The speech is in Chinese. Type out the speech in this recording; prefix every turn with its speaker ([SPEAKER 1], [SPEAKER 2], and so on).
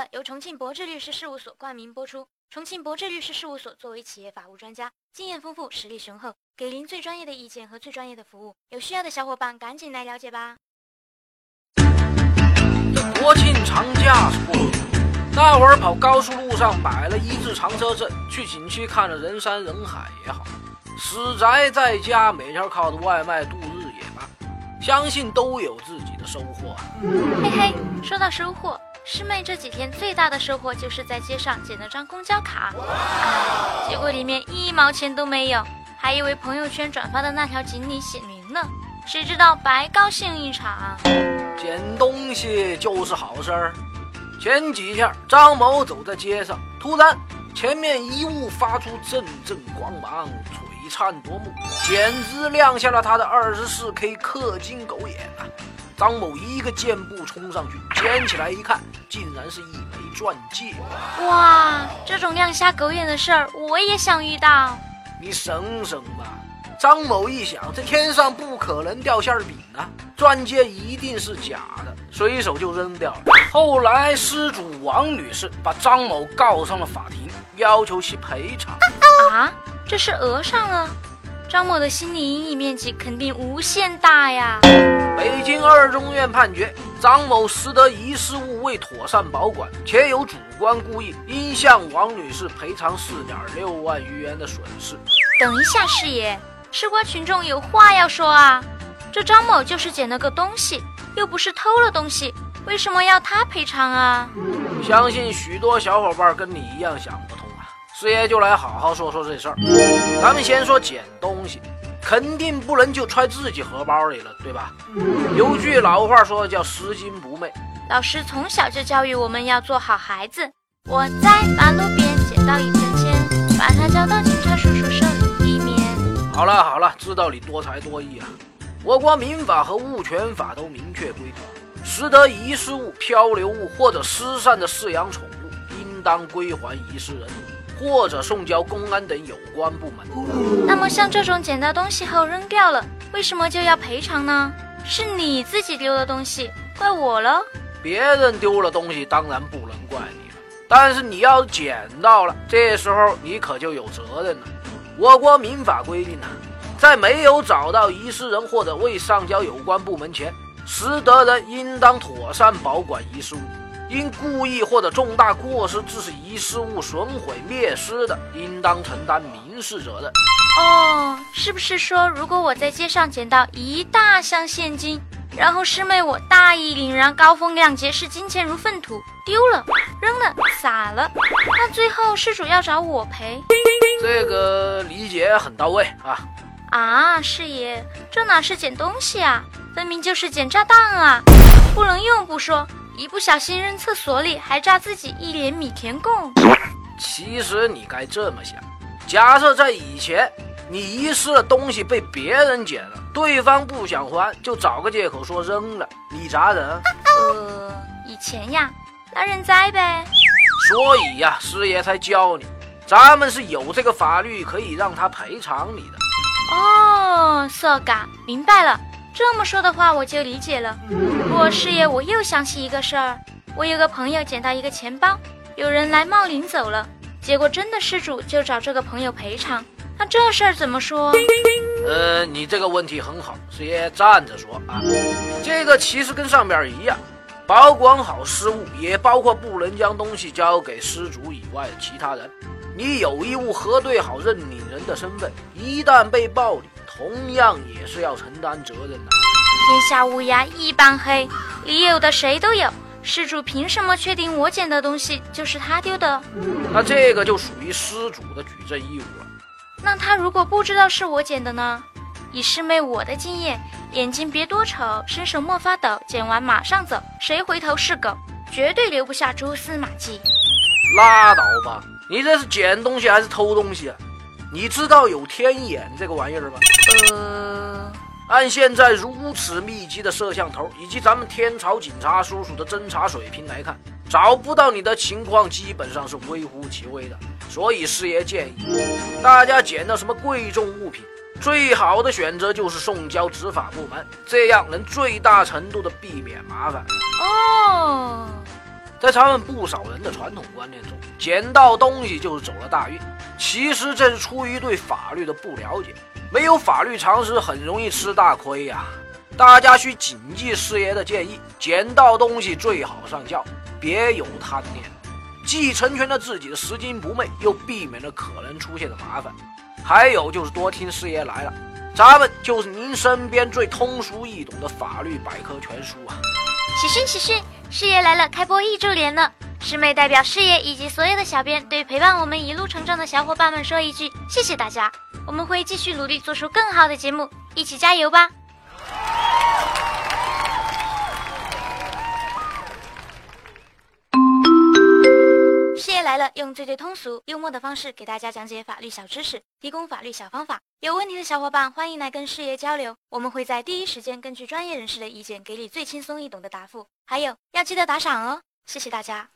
[SPEAKER 1] 的由重庆博智律师事务所冠名播出。重庆博智律师事务所作为企业法务专家，经验丰富，实力雄厚，给您最专业的意见和最专业的服务。有需要的小伙伴赶紧来了解吧。
[SPEAKER 2] 国庆长假是过去了，那会儿跑高速路上摆了一字长车阵，去景区看了人山人海也好，死宅在家每天靠着外卖度日也罢，相信都有自己的收获。
[SPEAKER 1] 嘿嘿，说到收获，师妹这几天最大的收获就是在街上捡了张公交卡，唉，结果里面一毛钱都没有，还以为朋友圈转发的那条锦鲤显灵呢，谁知道白高兴一场。
[SPEAKER 2] 捡东西就是好事儿。前几天，张某走在街上，突然前面一物发出阵阵光芒，璀璨夺目，简直亮瞎了他的二十四 K 氪金狗眼啊！张某一个箭步冲上去，捡起来一看，竟然是一枚钻戒。
[SPEAKER 1] 哇，这种亮瞎狗眼的事儿，我也想遇到。
[SPEAKER 2] 你省省吧！张某一想，这天上不可能掉馅饼啊，钻戒一定是假的，随手就扔掉了。后来失主王女士把张某告上了法庭，要求其赔偿。
[SPEAKER 1] 啊，这是讹上了？张某的心理阴影面积肯定无限大呀！
[SPEAKER 2] 北京二中院判决，张某拾得遗失物未妥善保管，且有主观故意，应向王女士赔偿四点六万余元的损失。
[SPEAKER 1] 等一下，师爷。吃瓜群众有话要说啊！这张某就是捡了个东西，又不是偷了东西，为什么要他赔偿啊？
[SPEAKER 2] 相信许多小伙伴跟你一样想不通啊！师爷就来好好说说这事儿。咱们先说捡东西，肯定不能就揣自己荷包里了，对吧？有句老话说叫拾金不昧。
[SPEAKER 1] 老师从小就教育我们要做好孩子。我在马路边捡到一分钱，把它交到警察叔叔手里。
[SPEAKER 2] 好了好了，知道你多才多艺啊！我国民法和物权法都明确规定，拾得遗失物、漂流物或者失散的饲养宠物，应当归还遗失人，或者送交公安等有关部门。
[SPEAKER 1] 那么像这种捡到东西后扔掉了，为什么就要赔偿呢？是你自己丢的东西，怪我了？
[SPEAKER 2] 别人丢了东西，当然不能怪你了，但是你要捡到了，这时候你可就有责任了。我国民法规定呢，在没有找到遗失人或者未上交有关部门前，拾得人应当妥善保管遗失物。因故意或者重大过失致使遗失物损毁灭失的，应当承担民事责任。
[SPEAKER 1] 哦，是不是说，如果我在街上捡到一大箱现金，然后师妹我大义凛然、高风亮节，视金钱如粪土，丢了、扔了、撒了，那最后失主要找我赔？
[SPEAKER 2] 这个理解很到位啊！
[SPEAKER 1] 啊，师爷，这哪是捡东西啊，分明就是捡炸弹啊！不能用不说，一不小心扔厕所里，还炸自己一脸米田共。
[SPEAKER 2] 其实你该这么想：假设在以前，你遗失了东西被别人捡了，对方不想还，就找个借口说扔了，你咋整？
[SPEAKER 1] 呃，以前呀，那认栽呗。
[SPEAKER 2] 所以呀，师爷才教你。咱们是有这个法律可以让他赔偿你的
[SPEAKER 1] 哦色嘎明白了。这么说的话，我就理解了。不过师爷，我又想起一个事儿，我有个朋友捡到一个钱包，有人来冒领走了，结果真的失主就找这个朋友赔偿。那这事儿怎么说？
[SPEAKER 2] 呃，你这个问题很好，师爷站着说啊。这个其实跟上边一样，保管好失物，也包括不能将东西交给失主以外的其他人。你有义务核对好认领人的身份，一旦被暴力，同样也是要承担责任的。
[SPEAKER 1] 天下乌鸦一般黑，你有的谁都有，失主凭什么确定我捡的东西就是他丢的？
[SPEAKER 2] 那这个就属于失主的举证义务了。
[SPEAKER 1] 那他如果不知道是我捡的呢？以师妹我的经验，眼睛别多瞅，伸手莫发抖，捡完马上走，谁回头是狗，绝对留不下蛛丝马迹。
[SPEAKER 2] 拉倒吧。你这是捡东西还是偷东西啊？你知道有天眼这个玩意儿吗？
[SPEAKER 1] 呃，
[SPEAKER 2] 按现在如此密集的摄像头，以及咱们天朝警察叔叔的侦查水平来看，找不到你的情况基本上是微乎其微的。所以师爷建议大家捡到什么贵重物品，最好的选择就是送交执法部门，这样能最大程度的避免麻烦。
[SPEAKER 1] 哦。
[SPEAKER 2] 在在咱们不少人的传统观念中，捡到东西就是走了大运。其实这是出于对法律的不了解，没有法律常识，很容易吃大亏呀。大家需谨记师爷的建议，捡到东西最好上交，别有贪念，既成全了自己的拾金不昧，又避免了可能出现的麻烦。还有就是多听师爷来了，咱们就是您身边最通俗易懂的法律百科全书啊！
[SPEAKER 1] 喜讯喜讯，师爷来了，开播一周年了。师妹代表师爷以及所有的小编，对陪伴我们一路成长的小伙伴们说一句：谢谢大家！我们会继续努力，做出更好的节目，一起加油吧！师爷来了，用最最通俗、幽默的方式给大家讲解法律小知识，提供法律小方法。有问题的小伙伴欢迎来跟师爷交流，我们会在第一时间根据专业人士的意见，给你最轻松易懂的答复。还有要记得打赏哦，谢谢大家。